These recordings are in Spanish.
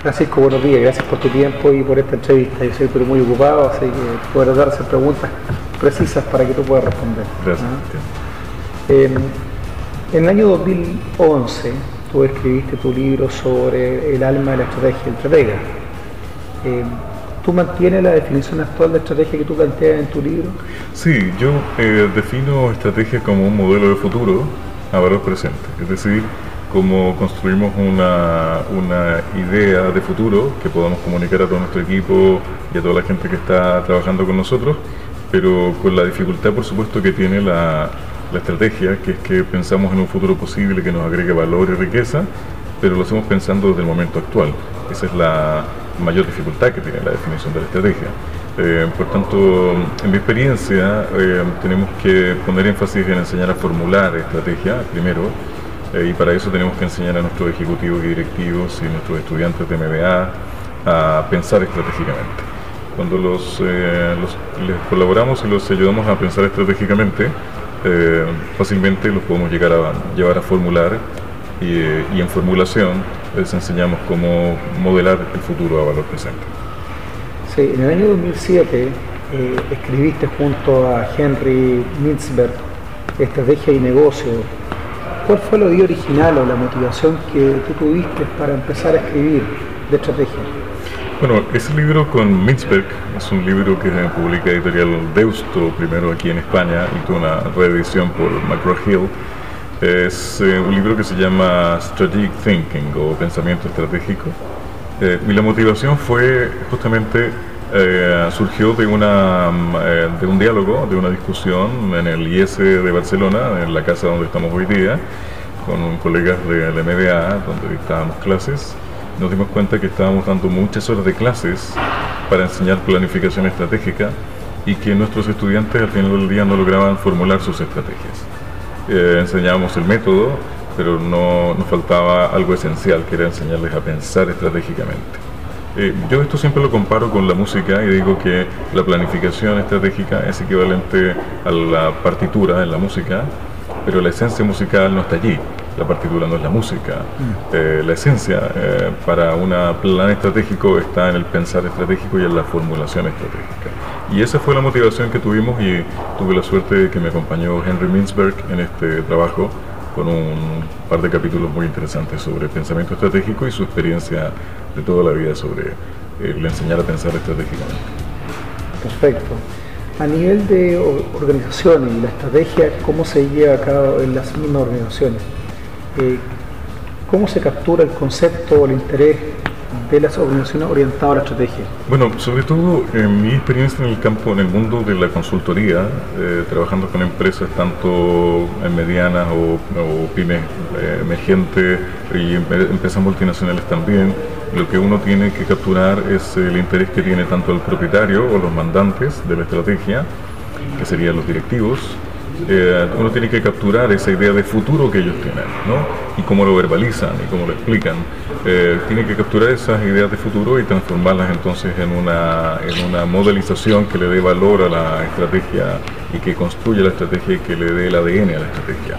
Francisco, buenos días, gracias por tu tiempo y por esta entrevista. Yo soy pero muy ocupado, así que de hacer preguntas precisas para que tú puedas responder. Gracias. ¿Ah? Eh, en el año 2011 tú escribiste tu libro sobre el alma de la estrategia, estratega. Eh, ¿Tú mantienes la definición actual de estrategia que tú planteas en tu libro? Sí, yo eh, defino estrategia como un modelo de futuro a valor presente, es decir, cómo construimos una, una, idea de futuro que podamos comunicar a todo nuestro equipo y a toda la gente que está trabajando con nosotros, pero con la dificultad, por supuesto, que tiene la, la estrategia, que es que pensamos en un futuro posible que nos agregue valor y riqueza, pero lo hacemos pensando desde el momento actual. Esa es la mayor dificultad que tiene la definición de la estrategia. Eh, por tanto, en mi experiencia, eh, tenemos que poner énfasis en enseñar a formular estrategia primero, eh, y para eso tenemos que enseñar a nuestros ejecutivos y directivos y nuestros estudiantes de MBA a pensar estratégicamente. Cuando los, los les colaboramos y los ayudamos a pensar estratégicamente, fácilmente los podemos llegar a llevar a formular y, y en formulación les enseñamos cómo modelar el futuro a valor presente. Sí, en el año 2007 eh, escribiste junto a Henry Mintzberg Estrategia y Negocio. ¿Cuál fue la idea original o la motivación que tú tuviste para empezar a escribir de estrategia? Bueno, ese libro con Mintzberg es un libro que publica editorial Deusto, primero aquí en España, y tuvo una reedición por McGraw-Hill es eh, un libro que se llama Strategic Thinking o Pensamiento Estratégico. Eh, y la motivación fue justamente, eh, surgió de, una, de un diálogo, de una discusión en el IES de Barcelona, en la casa donde estamos hoy día, con colegas de la MBA, donde dictábamos clases. Nos dimos cuenta que estábamos dando muchas horas de clases para enseñar planificación estratégica y que nuestros estudiantes al final del día no lograban formular sus estrategias eh, enseñábamos el método, pero no nos faltaba algo esencial, que era enseñarles a pensar estratégicamente. Eh, yo esto siempre lo comparo con la música y digo que la planificación estratégica es equivalente a la partitura en la música, pero la esencia musical no está allí. La partitura no es la música. Mm. Eh, la esencia eh, para un plan estratégico está en el pensar estratégico y en la formulación estratégica. Y esa fue la motivación que tuvimos y tuve la suerte de que me acompañó Henry Mintzberg en este trabajo con un par de capítulos muy interesantes sobre pensamiento estratégico y su experiencia de toda la vida sobre el enseñar a pensar estratégicamente. Perfecto. A nivel de organizaciones y la estrategia, ¿cómo se lleva a en las mismas organizaciones? Eh, ¿Cómo se captura el concepto o el interés de las organizaciones orientadas a la estrategia? Bueno, sobre todo en mi experiencia en el campo, en el mundo de la consultoría, eh, trabajando con empresas tanto medianas o, pymes eh, emergentes y empresas multinacionales también, lo que uno tiene que capturar es el interés que tiene tanto el propietario o los mandantes de la estrategia, que serían los directivos, eh, uno tiene que capturar esa idea de futuro que ellos tienen, ¿no? Y cómo lo verbalizan y cómo lo explican. Eh, tiene que capturar esas ideas de futuro y transformarlas entonces en una, en una modelización que le dé valor a la estrategia y que construya la estrategia y que le dé el ADN a la estrategia.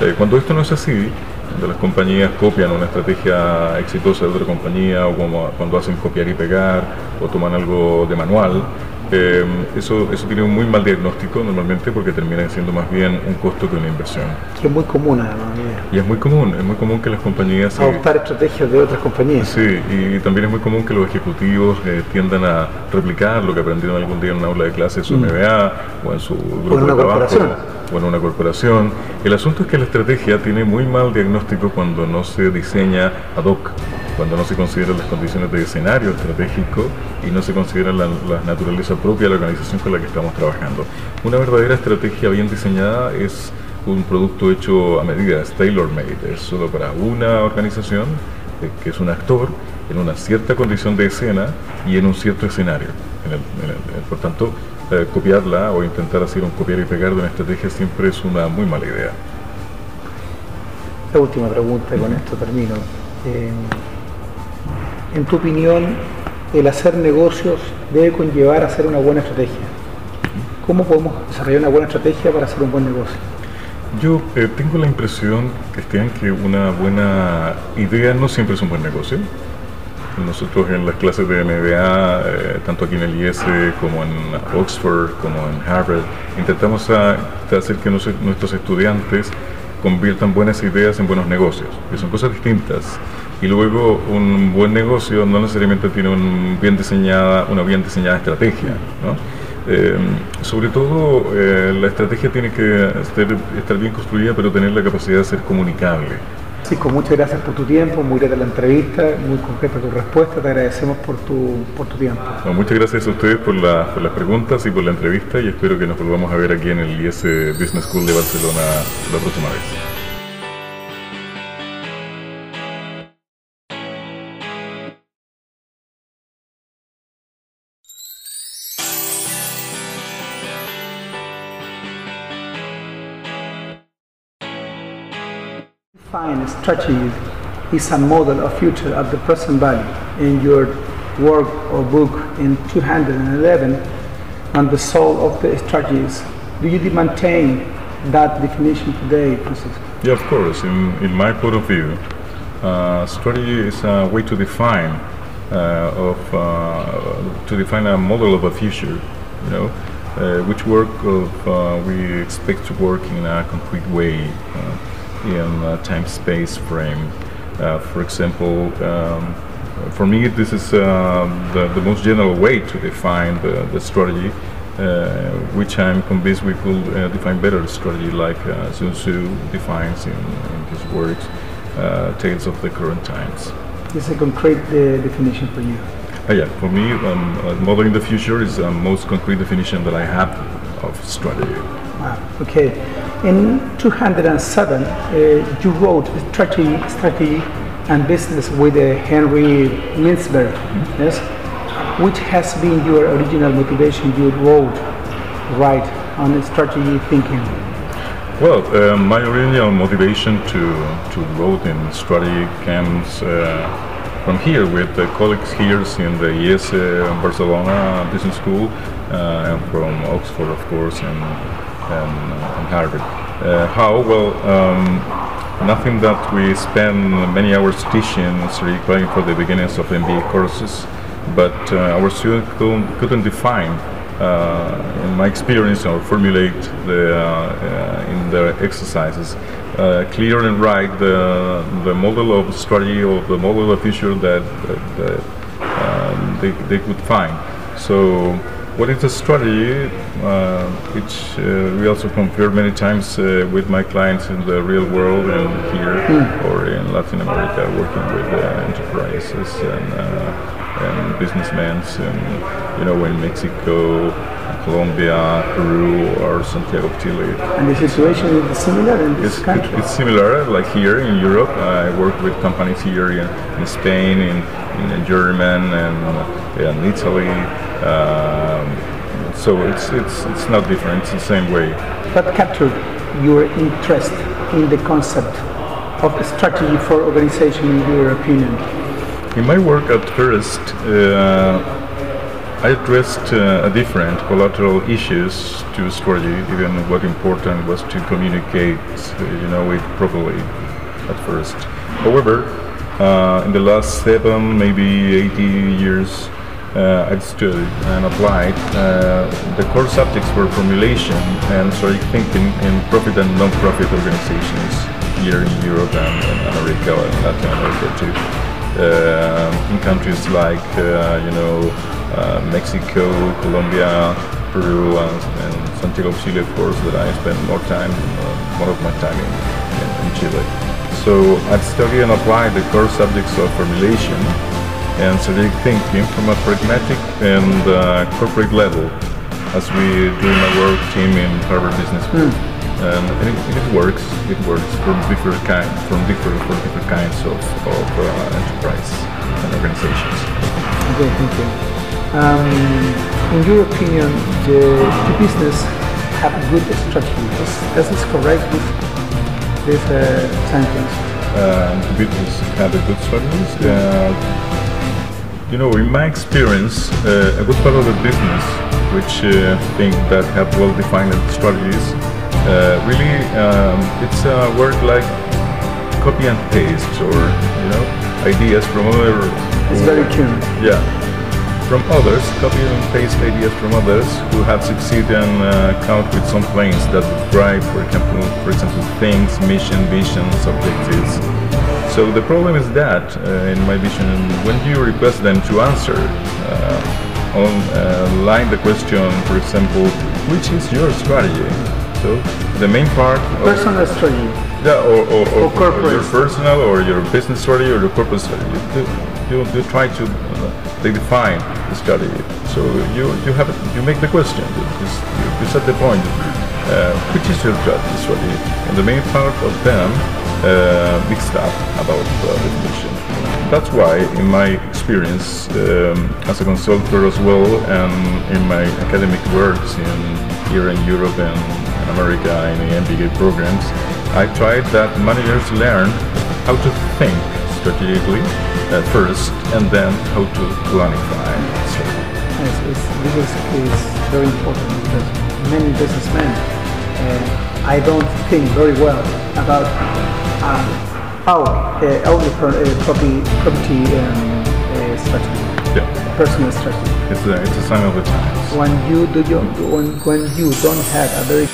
Eh, cuando esto no es así, cuando las compañías copian una estrategia exitosa de otra compañía o cuando hacen copiar y pegar o toman algo de manual, eh, eso, eso tiene un muy mal diagnóstico normalmente porque termina siendo más bien un costo que una inversión. Es muy común además. Y es muy común, es muy común que las compañías... Adoptar estrategias de otras compañías. Sí, y también es muy común que los ejecutivos eh, tiendan a replicar lo que aprendieron algún día en una aula de clase en su MBA mm. o en su grupo o en una de trabajo. Corporación. O en una corporación. El asunto es que la estrategia tiene muy mal diagnóstico cuando no se diseña ad hoc cuando no se consideran las condiciones de escenario estratégico y no se considera la, naturaleza propia de la organización con la que estamos trabajando. Una verdadera estrategia bien diseñada es un producto hecho a medida, es tailor-made, es solo para una organización, eh, que es un actor, en una cierta condición de escena y en un cierto escenario. por tanto, eh, copiarla o intentar hacer un copiar y pegar de una estrategia siempre es una muy mala idea. La última pregunta, y con esto termino. Eh, en tu opinión, el hacer negocios debe conllevar a hacer una buena estrategia? ¿Cómo podemos desarrollar una buena estrategia para hacer un buen negocio? Yo eh, tengo la impresión, Cristian, que una buena idea no siempre es un buen negocio. Nosotros en las clases de MBA, eh, tanto aquí en el IS como en Oxford, como en Harvard, intentamos hacer que nuestros estudiantes conviertan buenas ideas en buenos negocios, que son cosas distintas. Y luego un buen negocio no necesariamente tiene un bien diseñada, una bien diseñada estrategia. Eh, sobre todo eh, la estrategia tiene que estar bien construida, pero tener la capacidad de ser comunicable. Francisco, muchas gracias por tu tiempo, muy grata la entrevista, muy concreta tu respuesta, te agradecemos por tu, por tu tiempo. muchas gracias a ustedes por, las preguntas y por la entrevista y espero que nos volvamos a ver aquí en el IS Business School de Barcelona la próxima vez. Fine strategy is a model of future of the present value. In your work or book in 211 on the soul of the strategies, do you maintain that definition today, Francisco? Yeah, of course. In, in my point of view, uh, strategy is a way to define uh, of uh, to define a model of a future. You know, uh, which work of uh, we expect to work in a concrete way uh, in time-space frame. Uh, for example, um, for me, this is uh, the, the, most general way to define the, the strategy, uh, which I'm convinced we could define better strategy, like Sun Tzu defines in, in his works, Tales of the Current Times. It's a concrete definition for you. Uh, yeah, for me, um, modeling the future is the most concrete definition that I have of strategy. Wow. Okay. In 207, uh, you wrote strategy, strategy and business with uh, Henry Mintzberg, yes, which has been your original motivation. You wrote, right, on strategy thinking. Well, uh, my original motivation to to write in strategy comes uh, from here with the colleagues here in the ES uh, Barcelona Business School uh, and from Oxford, of course, and and, and Harvard. Uh, how? Well, um, nothing that we spend many hours teaching requiring for the beginnings of MBA courses, but uh, our students couldn't define uh, in my experience or formulate the, uh, uh, in their exercises uh, clear and right the, the model of strategy or the model of future that, that, that um, they, they could find. So what is the strategy, uh, which uh, we also compare many times uh, with my clients in the real world and here mm. or in Latin America, working with uh, enterprises and, uh, and businessmen, and you know, in Mexico, Colombia, Peru, or Santiago of Chile. And the situation is similar in this it's, country? It's similar, like here in Europe. I work with companies here in, in Spain, in, in German, and in Italy. Um, so it's, it's, it's not different, it's the same way. What captured your interest in the concept of strategy for organization in your opinion? In my work at first, uh, I addressed uh, different collateral issues to strategy, even what important was to communicate, you know, it properly at first. However, uh, in the last seven, maybe 80 years, uh, I'd studied and applied. Uh, the core subjects were formulation and strategic thinking in profit and non-profit organizations here in Europe and, and America and Latin America too. Uh, in countries like, uh, you know, uh, Mexico, Colombia, Peru, and, and, Santiago Chile, of course, that I spent more time, uh, more of my time in, in, in Chile. So I've studied and applied the core subjects of formulation and strategic thinking from a pragmatic and uh, corporate level as we do in our work team in Harvard Business School. Mm. And, it, it, works. It works from different kind, from different for different kinds of, of uh, enterprise and organizations. Okay, thank you. Um, in your opinion, the, the business have a good strategy. Is, is this correct? with this uh, sentence. Uh, business have a good strategy. Uh, you know, in my experience, uh, a good part of the business, which uh, think that have well-defined strategies, uh, really um, it's a work like copy and paste or you know ideas from other It's very human. Yeah. From others, copy and paste ideas from others who have succeeded and uh, come up with some plans that drive, for example, for example, things, mission, visions, objectives. So the problem is that, uh, in my vision, when you request them to answer uh, on uh, line the question, for example, which is your strategy? So the main part of Personal strategy. yeah, or, or, or, Or corporate. your personal or your business strategy or your corporate strategy. You, you, you try to uh, they define the strategy. So you you have you make the question. You, you, set the point. Uh, which is your strategy? And the main part of them mixed up about uh, definition. That's why, in my experience um, as a consultant as well, and in my academic works in here in Europe and America in the MBA programs, I tried that managers learn how to think strategically at first, and then how to planify. strategy. Yes, it's, this is, is very important because many businessmen, uh, I don't think very well about uh, how uh, own the pro- property, property um, uh, strategy, Yeah, personal strategy. it's a, it's a sign of the times. When you do your, when, when you don't have a very